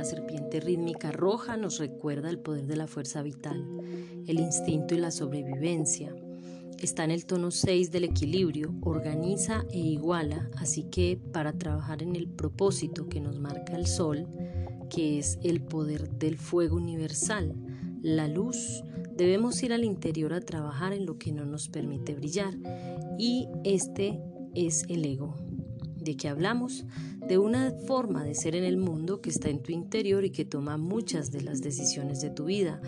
la serpiente rítmica roja nos recuerda el poder de la fuerza vital, el instinto y la sobrevivencia. Está en el tono 6 del equilibrio, organiza e iguala, así que para trabajar en el propósito que nos marca el sol, que es el poder del fuego universal, la luz, debemos ir al interior a trabajar en lo que no nos permite brillar. Y este es el ego. ¿De qué hablamos? De una forma de ser en el mundo que está en tu interior y que toma muchas de las decisiones de tu vida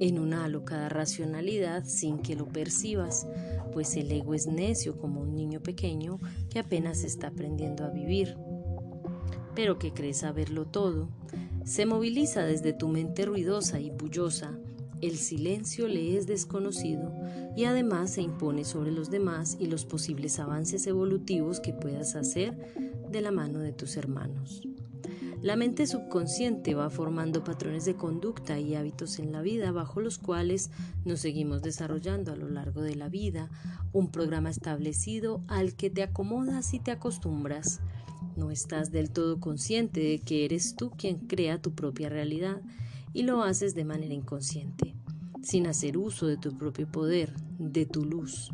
en una alocada racionalidad sin que lo percibas, pues el ego es necio como un niño pequeño que apenas está aprendiendo a vivir, pero que cree saberlo todo. Se moviliza desde tu mente ruidosa y bullosa. El silencio le es desconocido y además se impone sobre los demás y los posibles avances evolutivos que puedas hacer de la mano de tus hermanos. La mente subconsciente va formando patrones de conducta y hábitos en la vida bajo los cuales nos seguimos desarrollando a lo largo de la vida, un programa establecido al que te acomodas y te acostumbras. No estás del todo consciente de que eres tú quien crea tu propia realidad y lo haces de manera inconsciente, sin hacer uso de tu propio poder, de tu luz.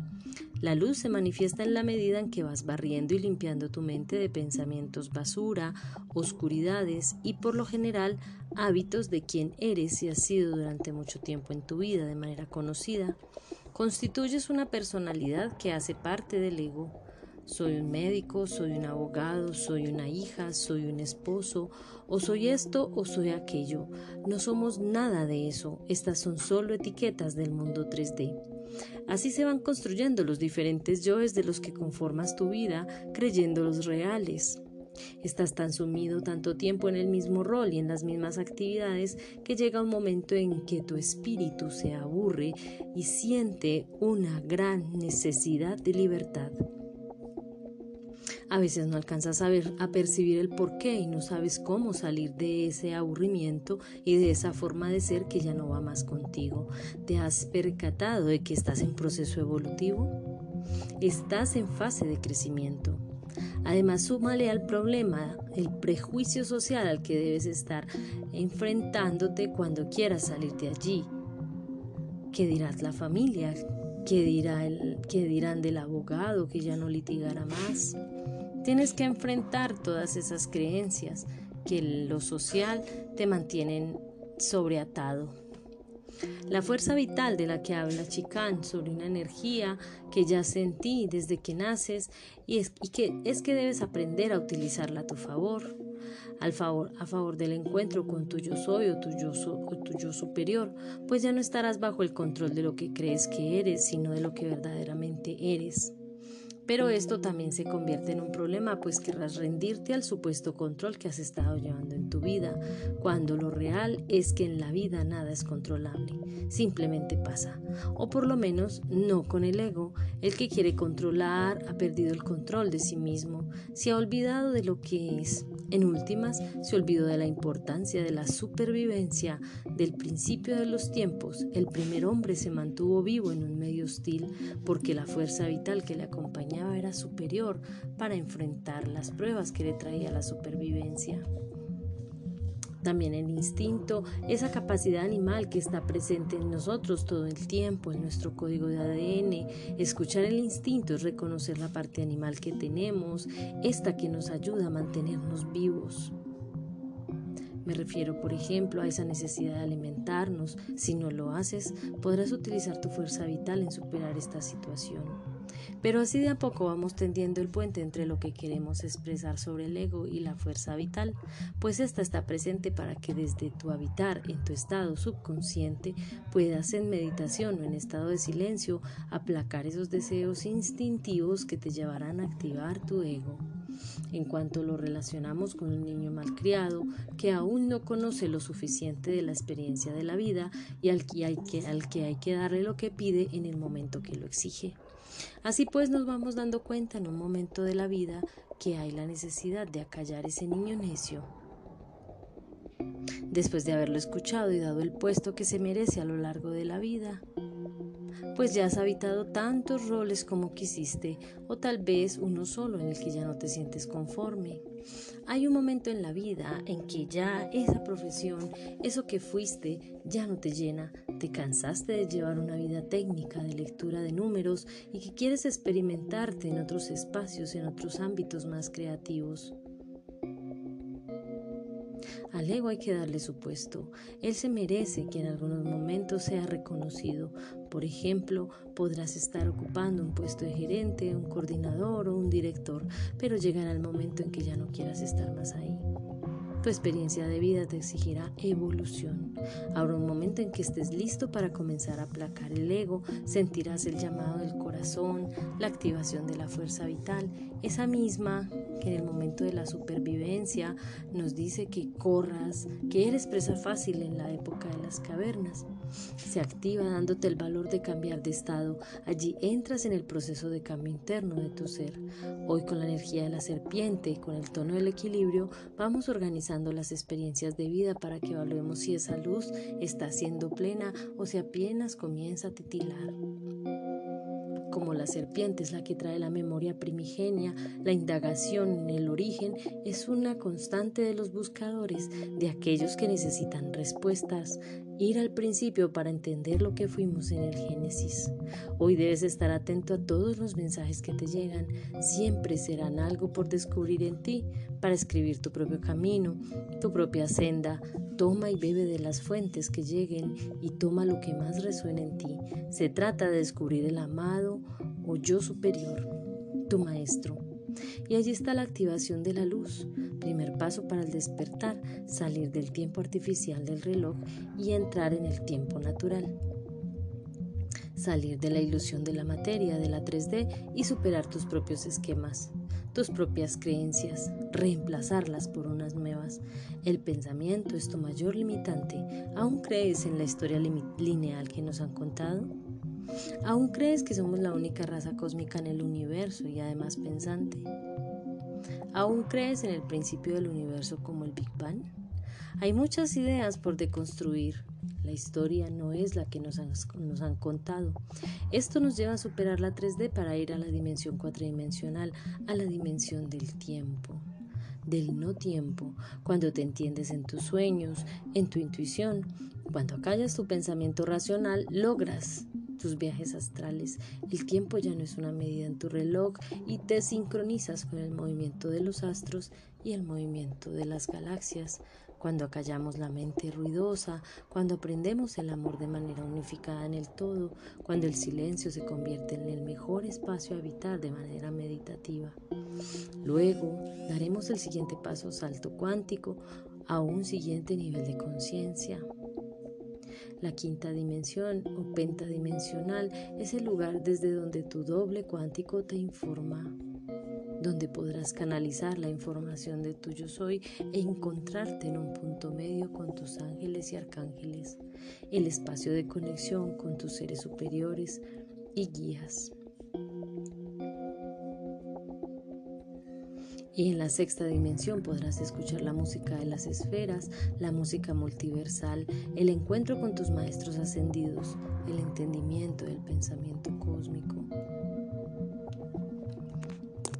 La luz se manifiesta en la medida en que vas barriendo y limpiando tu mente de pensamientos basura, oscuridades y por lo general hábitos de quien eres y has sido durante mucho tiempo en tu vida de manera conocida. Constituyes una personalidad que hace parte del ego. Soy un médico, soy un abogado, soy una hija, soy un esposo, o soy esto o soy aquello. No somos nada de eso, estas son solo etiquetas del mundo 3D. Así se van construyendo los diferentes yoes de los que conformas tu vida, creyéndolos reales. Estás tan sumido tanto tiempo en el mismo rol y en las mismas actividades que llega un momento en que tu espíritu se aburre y siente una gran necesidad de libertad. A veces no alcanzas a, ver, a percibir el porqué y no sabes cómo salir de ese aburrimiento y de esa forma de ser que ya no va más contigo. ¿Te has percatado de que estás en proceso evolutivo? Estás en fase de crecimiento. Además, súmale al problema el prejuicio social al que debes estar enfrentándote cuando quieras salir de allí. ¿Qué dirás la familia? ¿Qué, dirá el, ¿Qué dirán del abogado que ya no litigará más? Tienes que enfrentar todas esas creencias que lo social te mantienen sobreatado. La fuerza vital de la que habla Chicán sobre una energía que ya sentí desde que naces y, es, que es que debes aprender a utilizarla a tu favor, al favor, a favor del encuentro con tu yo soy o o tu yo superior, pues ya no estarás bajo el control de lo que crees que eres, sino de lo que verdaderamente eres. Pero esto también se convierte en un problema, pues querrás rendirte al supuesto control que has estado llevando en tu vida, cuando lo real es que en la vida nada es controlable, simplemente pasa. O por lo menos no con el ego. El que quiere controlar ha perdido el control de sí mismo, se ha olvidado de lo que es. En últimas, se olvidó de la importancia de la supervivencia del principio de los tiempos. El primer hombre se mantuvo vivo en un medio hostil porque la fuerza vital que le acompañaba era superior para enfrentar las pruebas que le traía la supervivencia. También el instinto, esa capacidad animal que está presente en nosotros todo el tiempo, en nuestro código de ADN. Escuchar el instinto es reconocer la parte animal que tenemos, esta que nos ayuda a mantenernos vivos. Me refiero, por ejemplo, a esa necesidad de alimentarnos. Si no lo haces, podrás utilizar tu fuerza vital en superar esta situación. Pero así de a poco vamos tendiendo el puente entre lo que queremos expresar sobre el ego y la fuerza vital, pues esta está presente para que desde tu habitar en tu estado subconsciente puedas en meditación o en estado de silencio aplacar esos deseos instintivos que te llevarán a activar tu ego. En cuanto lo relacionamos con un niño malcriado que aún no conoce lo suficiente de la experiencia de la vida y al que hay que, al que, hay que darle lo que pide en el momento que lo exige. Así pues nos vamos dando cuenta en un momento de la vida que hay la necesidad de acallar ese niño necio. Después de haberlo escuchado y dado el puesto que se merece a lo largo de la vida, pues ya has habitado tantos roles como quisiste, o tal vez uno solo en el que ya no te sientes conforme. Hay un momento en la vida en que ya esa profesión, eso que fuiste, ya no te llena, te cansaste de llevar una vida técnica de lectura de números y que quieres experimentarte en otros espacios, en otros ámbitos más creativos. Al ego hay que darle su puesto. Él se merece que en algunos momentos sea reconocido. Por ejemplo, podrás estar ocupando un puesto de gerente, un coordinador o un director, pero llegará el momento en que ya no quieras estar más ahí. Tu experiencia de vida te exigirá evolución. Habrá un momento en que estés listo para comenzar a aplacar el ego, sentirás el llamado del corazón, la activación de la fuerza vital, esa misma en el momento de la supervivencia nos dice que corras, que eres presa fácil en la época de las cavernas. Se activa dándote el valor de cambiar de estado. Allí entras en el proceso de cambio interno de tu ser. Hoy con la energía de la serpiente y con el tono del equilibrio vamos organizando las experiencias de vida para que evaluemos si esa luz está siendo plena o si apenas comienza a titilar como la serpiente es la que trae la memoria primigenia, la indagación en el origen es una constante de los buscadores, de aquellos que necesitan respuestas, ir al principio para entender lo que fuimos en el Génesis. Hoy debes estar atento a todos los mensajes que te llegan, siempre serán algo por descubrir en ti, para escribir tu propio camino, tu propia senda. Toma y bebe de las fuentes que lleguen y toma lo que más resuena en ti. Se trata de descubrir el amado o yo superior, tu maestro. Y allí está la activación de la luz, primer paso para el despertar, salir del tiempo artificial del reloj y entrar en el tiempo natural. Salir de la ilusión de la materia, de la 3D y superar tus propios esquemas, tus propias creencias, reemplazarlas por unas nuevas. El pensamiento es tu mayor limitante. ¿Aún crees en la historia lineal que nos han contado? ¿Aún crees que somos la única raza cósmica en el universo y además pensante? ¿Aún crees en el principio del universo como el Big Bang? Hay muchas ideas por deconstruir. La historia no es la que nos han, contado. Esto nos lleva a superar la 3D para ir a la dimensión cuatridimensional, a la dimensión del tiempo, del no tiempo, cuando te entiendes en tus sueños, en tu intuición, cuando acallas tu pensamiento racional, logras tus viajes astrales. El tiempo ya no es una medida en tu reloj y te sincronizas con el movimiento de los astros y el movimiento de las galaxias. Cuando acallamos la mente ruidosa, cuando aprendemos el amor de manera unificada en el todo, cuando el silencio se convierte en el mejor espacio a habitar de manera meditativa. Luego daremos el siguiente paso salto cuántico a un siguiente nivel de conciencia. La quinta dimensión o pentadimensional es el lugar desde donde tu doble cuántico te informa, donde podrás canalizar la información de tu yo soy e encontrarte en un punto medio con tus ángeles y arcángeles, el espacio de conexión con tus seres superiores y guías. Y en la sexta dimensión podrás escuchar la música de las esferas, la música multiversal, el encuentro con tus maestros ascendidos, el entendimiento del pensamiento cósmico,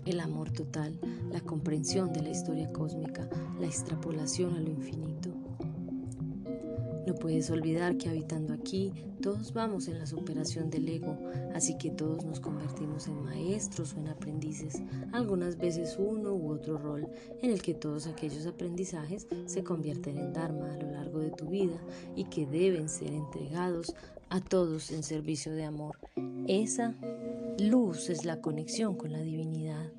el amor total, la comprensión de la historia cósmica, la extrapolación a lo infinito. No puedes olvidar que habitando aquí todos vamos en la superación del ego, así que todos nos convertimos en maestros o en aprendices, algunas veces uno u otro rol, en el que todos aquellos aprendizajes se convierten en Dharma a lo largo de tu vida y que deben ser entregados a todos en servicio de amor. Esa luz es la conexión con la divinidad,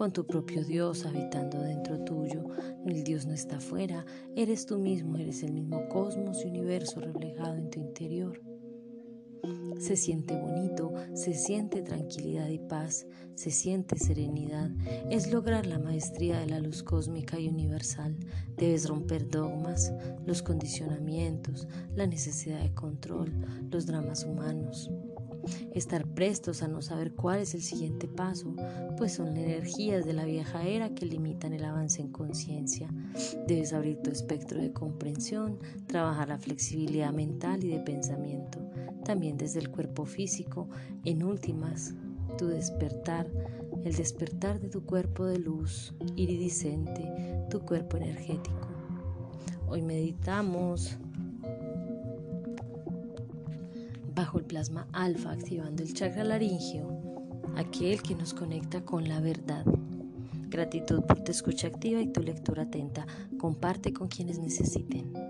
con tu propio Dios habitando dentro tuyo. El Dios no está afuera, eres tú mismo, eres el mismo cosmos y universo reflejado en tu interior. Se siente bonito, se siente tranquilidad y paz, se siente serenidad. Es lograr la maestría de la luz cósmica y universal. Debes romper dogmas, los condicionamientos, la necesidad de control, los dramas humanos. Estar prestos a no saber cuál es el siguiente paso, pues son energías de la vieja era que limitan el avance en conciencia. Debes abrir tu espectro de comprensión, trabajar la flexibilidad mental y de pensamiento también desde el cuerpo físico, en últimas, tu despertar, el despertar de tu cuerpo de luz iridiscente, tu cuerpo energético. Hoy meditamos bajo el plasma alfa, activando el chakra laringio, aquel que nos conecta con la verdad. Gratitud por tu escucha activa y tu lectura atenta. Comparte con quienes necesiten.